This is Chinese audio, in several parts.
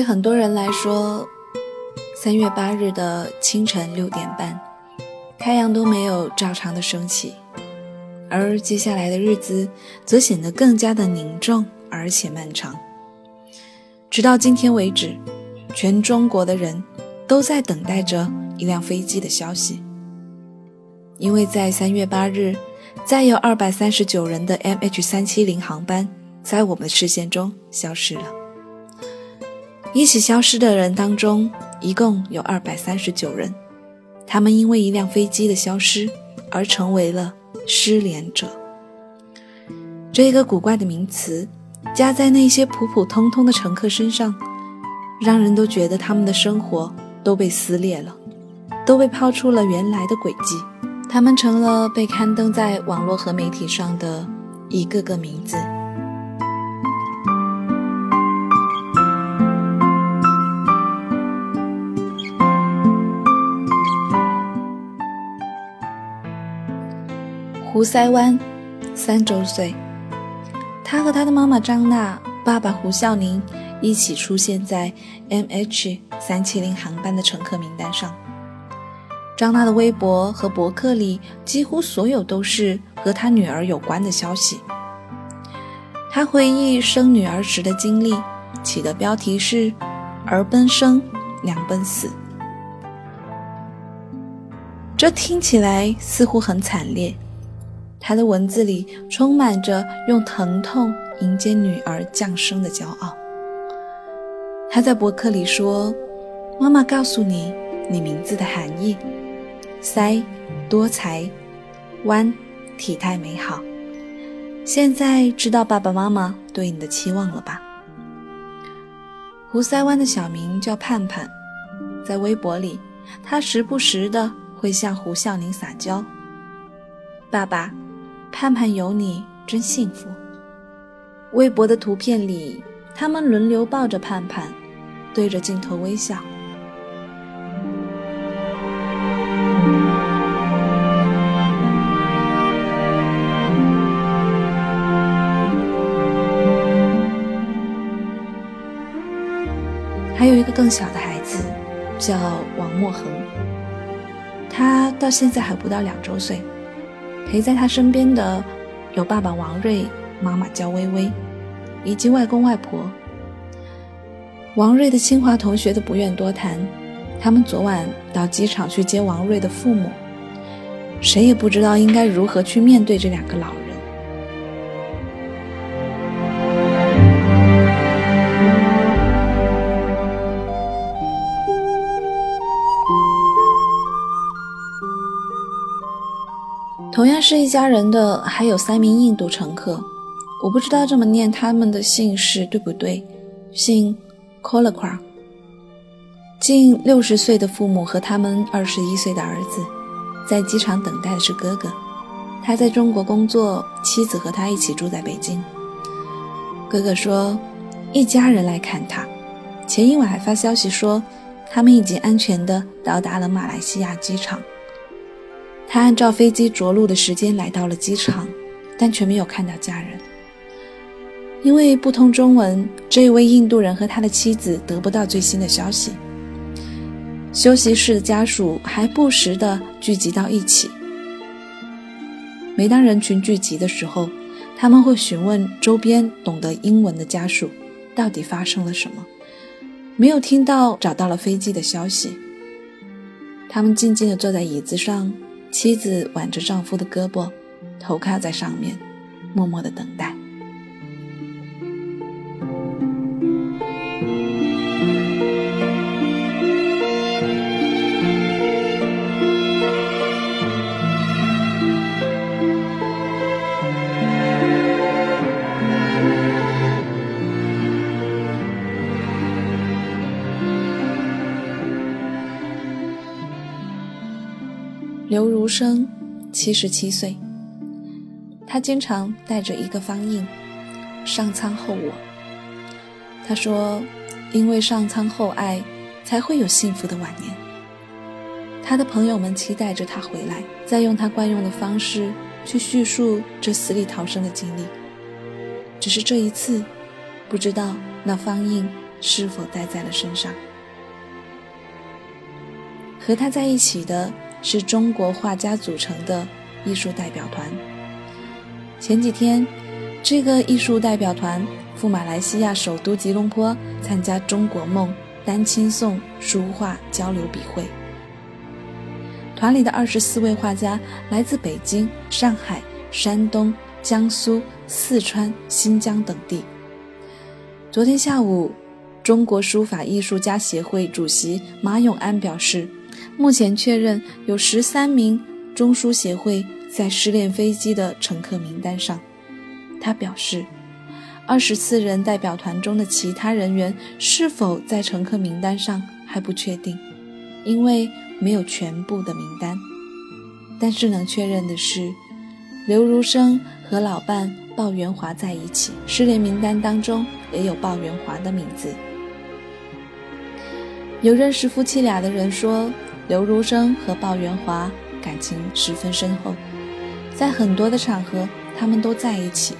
对很多人来说，三月八日的清晨六点半，太阳都没有照常的升起，而接下来的日子则显得更加的凝重而且漫长。直到今天为止，全中国的人都在等待着一辆飞机的消息，因为在三月八日，再有二百三十九人的 MH 三七零航班在我们的视线中消失了。一起消失的人当中，一共有二百三十九人，他们因为一辆飞机的消失而成为了失联者。这个古怪的名词加在那些普普通通的乘客身上，让人都觉得他们的生活都被撕裂了，都被抛出了原来的轨迹，他们成了被刊登在网络和媒体上的一个个名字。胡塞湾，三周岁。他和他的妈妈张娜、爸爸胡孝宁一起出现在 MH 三七零航班的乘客名单上。张娜的微博和博客里几乎所有都是和他女儿有关的消息。他回忆生女儿时的经历，起的标题是“儿奔生，娘奔死”。这听起来似乎很惨烈。他的文字里充满着用疼痛迎接女儿降生的骄傲。他在博客里说：“妈妈告诉你你名字的含义，塞多才，弯体态美好。现在知道爸爸妈妈对你的期望了吧？”胡塞湾的小名叫盼盼，在微博里，他时不时的会向胡孝宁撒娇：“爸爸。”盼盼有你真幸福。微博的图片里，他们轮流抱着盼盼，对着镜头微笑。还有一个更小的孩子，叫王墨恒，他到现在还不到两周岁。陪在他身边的有爸爸王瑞、妈妈焦微微，以及外公外婆。王瑞的清华同学都不愿多谈，他们昨晚到机场去接王瑞的父母，谁也不知道应该如何去面对这两个老人。同样是一家人的还有三名印度乘客，我不知道这么念他们的姓氏对不对，姓 k o l a k r a 近六十岁的父母和他们二十一岁的儿子，在机场等待的是哥哥，他在中国工作，妻子和他一起住在北京。哥哥说，一家人来看他，前一晚还发消息说，他们已经安全的到达了马来西亚机场。他按照飞机着陆的时间来到了机场，但却没有看到家人。因为不通中文，这一位印度人和他的妻子得不到最新的消息。休息室的家属还不时地聚集到一起。每当人群聚集的时候，他们会询问周边懂得英文的家属，到底发生了什么？没有听到找到了飞机的消息。他们静静地坐在椅子上。妻子挽着丈夫的胳膊，头靠在上面，默默的等待。生，七十七岁。他经常带着一个方印，上苍后我。他说：“因为上苍厚爱，才会有幸福的晚年。”他的朋友们期待着他回来，再用他惯用的方式去叙述这死里逃生的经历。只是这一次，不知道那方印是否带在了身上。和他在一起的是中国画家组成的艺术代表团。前几天，这个艺术代表团赴马来西亚首都吉隆坡参加“中国梦”丹青颂书画交流笔会。团里的二十四位画家来自北京、上海、山东、江苏、四川、新疆等地。昨天下午，中国书法艺术家协会主席马永安表示，目前确认有十三名中书协会在失联飞机的乘客名单上。他表示，二十四人代表团中的其他人员是否在乘客名单上还不确定，因为没有全部的名单。但是能确认的是，刘如生和老伴鲍元华在一起，失联名单当中。也有鲍元华的名字。有认识夫妻俩的人说，刘如生和鲍元华感情十分深厚，在很多的场合他们都在一起。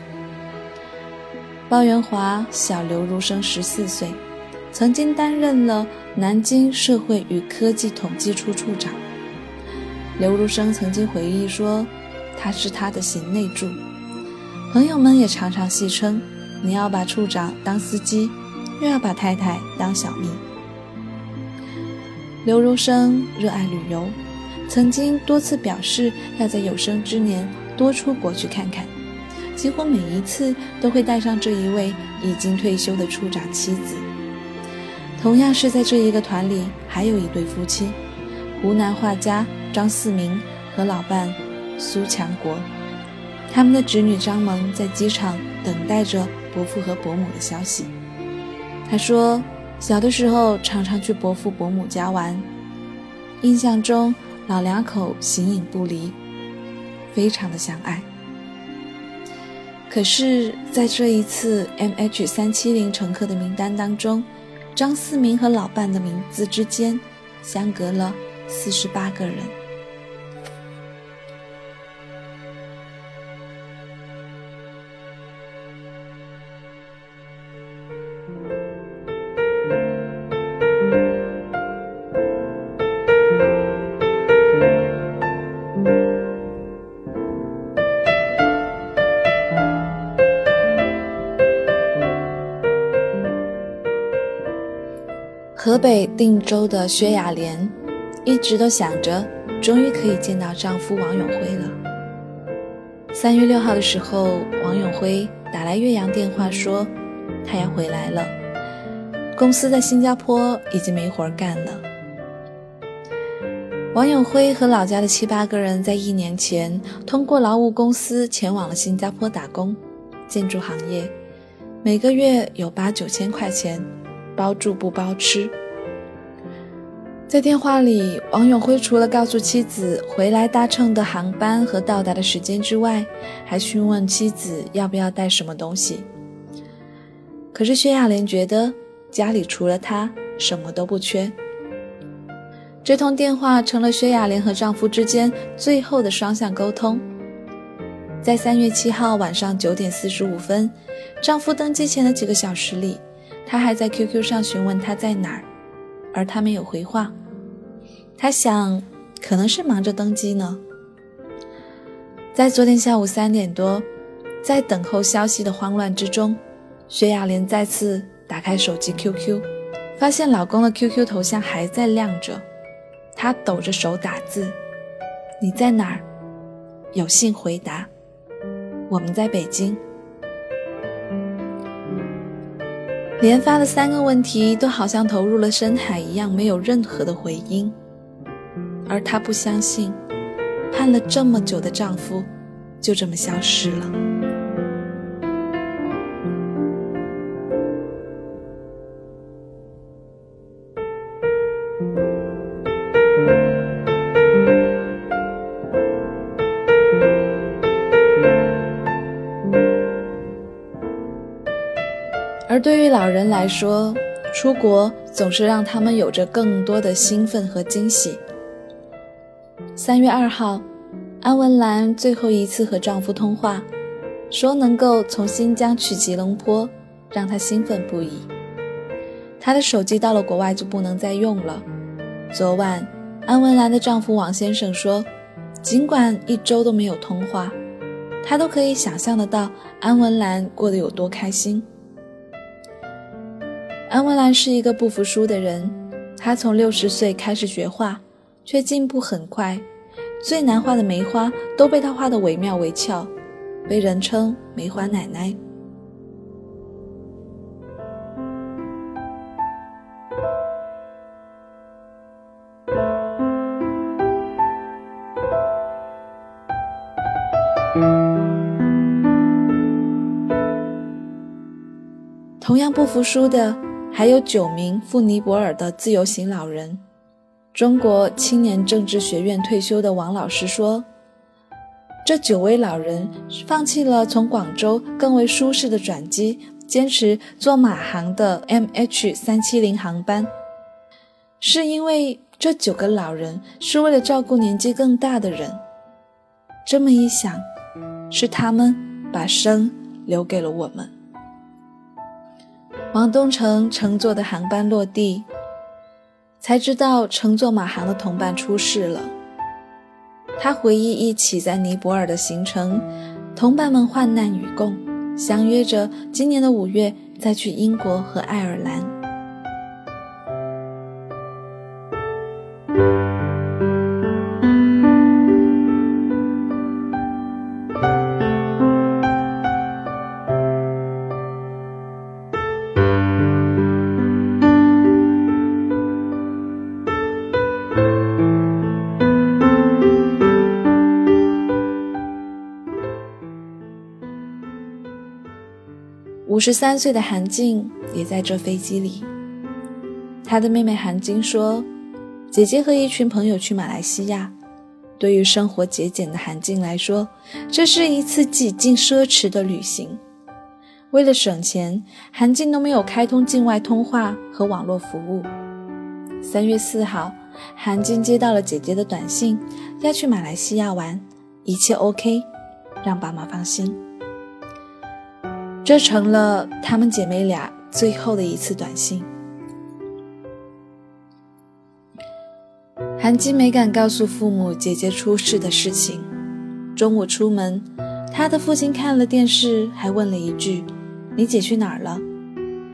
鲍元华小刘如生十四岁，曾经担任了南京社会与科技统计处处长。刘如生曾经回忆说，他是他的贤内助，朋友们也常常戏称。你要把处长当司机，又要把太太当小蜜。刘如生热爱旅游，曾经多次表示要在有生之年多出国去看看，几乎每一次都会带上这一位已经退休的处长妻子。同样是在这一个团里，还有一对夫妻，湖南画家张四明和老伴苏强国，他们的侄女张萌在机场等待着。伯父和伯母的消息。他说，小的时候常常去伯父伯母家玩，印象中老两口形影不离，非常的相爱。可是，在这一次 MH 三七零乘客的名单当中，张思明和老伴的名字之间相隔了四十八个人。河北定州的薛雅莲一直都想着，终于可以见到丈夫王永辉了。三月六号的时候，王永辉打来岳阳电话说，他要回来了，公司在新加坡已经没活干了。王永辉和老家的七八个人在一年前通过劳务公司前往了新加坡打工，建筑行业，每个月有八九千块钱。包住不包吃。在电话里，王永辉除了告诉妻子回来搭乘的航班和到达的时间之外，还询问妻子要不要带什么东西。可是薛亚莲觉得家里除了她什么都不缺。这通电话成了薛亚莲和丈夫之间最后的双向沟通。在三月七号晚上九点四十五分，丈夫登机前的几个小时里。他还在 QQ 上询问他在哪儿，而他没有回话。他想，可能是忙着登机呢。在昨天下午三点多，在等候消息的慌乱之中，薛亚莲再次打开手机 QQ，发现老公的 QQ 头像还在亮着。她抖着手打字：“你在哪儿？有信回答。我们在北京。”连发的三个问题都好像投入了深海一样，没有任何的回音。而她不相信，盼了这么久的丈夫就这么消失了。对于老人来说，出国总是让他们有着更多的兴奋和惊喜。三月二号，安文兰最后一次和丈夫通话，说能够从新疆去吉隆坡，让她兴奋不已。她的手机到了国外就不能再用了。昨晚，安文兰的丈夫王先生说，尽管一周都没有通话，他都可以想象得到安文兰过得有多开心。安文兰是一个不服输的人，她从六十岁开始学画，却进步很快，最难画的梅花都被她画得惟妙惟肖，被人称“梅花奶奶”。同样不服输的还有九名赴尼泊尔的自由行老人。中国青年政治学院退休的王老师说：“这九位老人放弃了从广州更为舒适的转机，坚持坐马航的 MH 三七零航班，是因为这九个老人是为了照顾年纪更大的人。这么一想，是他们把生留给了我们。”王东城乘坐的航班落地，才知道乘坐马航的同伴出事了。他回忆一起在尼泊尔的行程，同伴们患难与共，相约着今年的五月再去英国和爱尔兰。五十三岁的韩静也在这飞机里。她的妹妹韩晶说：“姐姐和一群朋友去马来西亚。对于生活节俭的韩静来说，这是一次几近奢侈的旅行。为了省钱，韩静都没有开通境外通话和网络服务。三月四号，韩静接到了姐姐的短信，要去马来西亚玩，一切 OK，让爸妈放心。”这成了她们姐妹俩最后的一次短信。韩晶没敢告诉父母姐姐出事的事情。中午出门，她的父亲看了电视，还问了一句：“你姐去哪儿了？”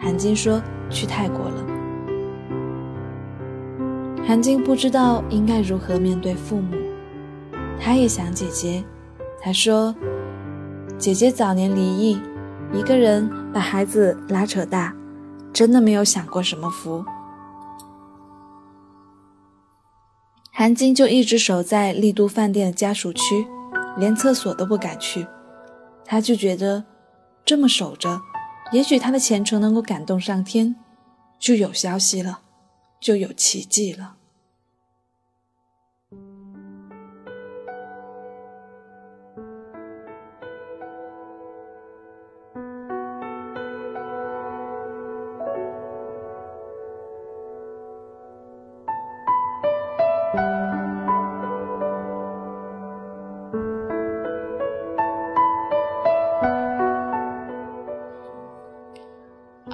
韩晶说：“去泰国了。”韩晶不知道应该如何面对父母，她也想姐姐。她说：“姐姐早年离异。”一个人把孩子拉扯大，真的没有享过什么福。韩晶就一直守在丽都饭店的家属区，连厕所都不敢去。他就觉得这么守着，也许他的虔诚能够感动上天，就有消息了，就有奇迹了。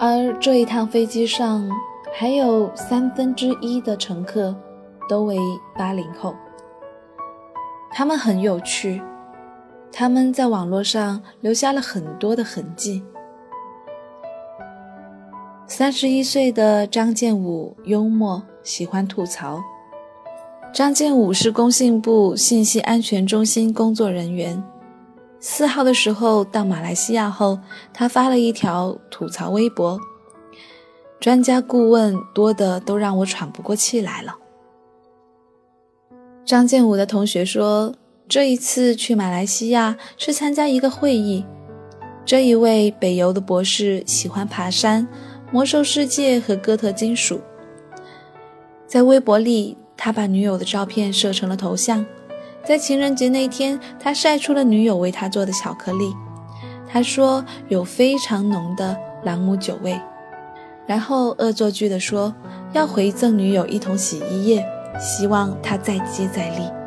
而这一趟飞机上还有三分之一的乘客都为八零后，他们很有趣，他们在网络上留下了很多的痕迹。三十一岁的张建武幽默，喜欢吐槽。张建武是工信部信息安全中心工作人员。四号的时候到马来西亚后，他发了一条吐槽微博：“专家顾问多的都让我喘不过气来了。”张建武的同学说，这一次去马来西亚是参加一个会议。这一位北邮的博士喜欢爬山、魔兽世界和哥特金属。在微博里，他把女友的照片设成了头像。在情人节那天，他晒出了女友为他做的巧克力。他说有非常浓的朗姆酒味，然后恶作剧地说要回赠女友一桶洗衣液，希望她再接再厉。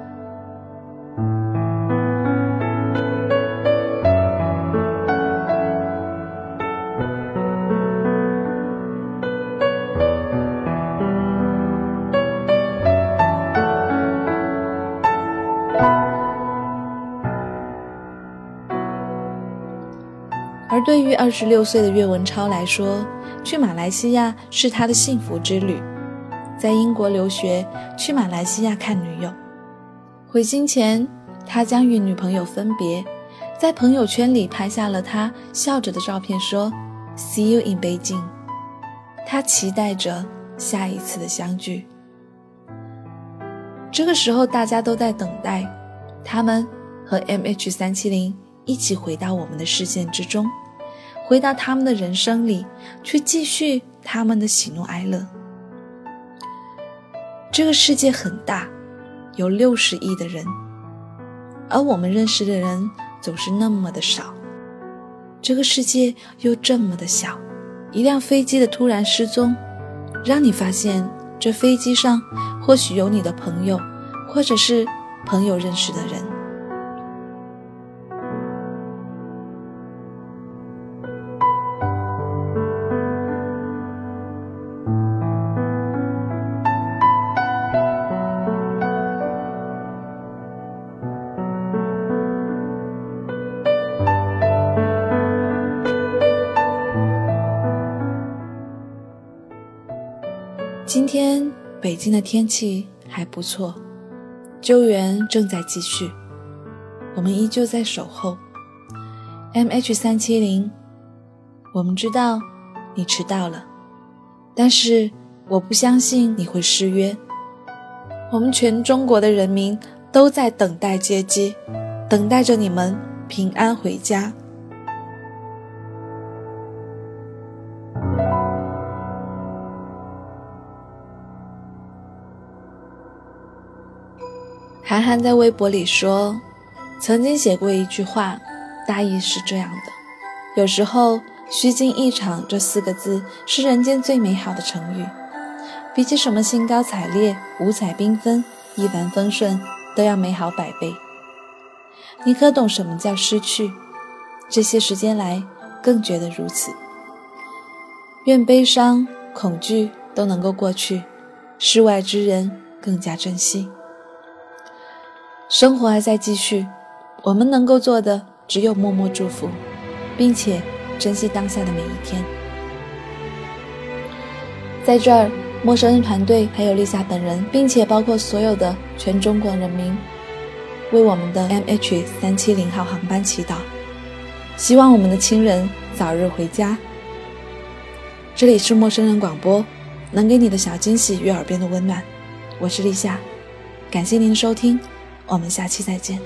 对于二十六岁的岳文超来说，去马来西亚是他的幸福之旅。在英国留学，去马来西亚看女友。回京前，他将与女朋友分别，在朋友圈里拍下了他笑着的照片，说：“See you in Beijing。”他期待着下一次的相聚。这个时候，大家都在等待他们和 MH 三七零一起回到我们的视线之中。回到他们的人生里，去继续他们的喜怒哀乐。这个世界很大，有六十亿的人，而我们认识的人总是那么的少。这个世界又这么的小，一辆飞机的突然失踪，让你发现这飞机上或许有你的朋友，或者是朋友认识的人。北京的天气还不错，救援正在继续，我们依旧在守候。M H 三七零，我们知道你迟到了，但是我不相信你会失约。我们全中国的人民都在等待接机，等待着你们平安回家。韩寒在微博里说：“曾经写过一句话，大意是这样的：有时候‘虚惊一场’这四个字是人间最美好的成语，比起什么兴高采烈、五彩缤纷、一帆风顺都要美好百倍。你可懂什么叫失去？这些时间来，更觉得如此。愿悲伤、恐惧都能够过去，世外之人更加珍惜。”生活还在继续，我们能够做的只有默默祝福，并且珍惜当下的每一天。在这儿，陌生人团队还有丽莎本人，并且包括所有的全中国人民，为我们的 MH 三七零号航班祈祷，希望我们的亲人早日回家。这里是陌生人广播，能给你的小惊喜与耳边的温暖，我是丽夏，感谢您的收听。我们下期再见。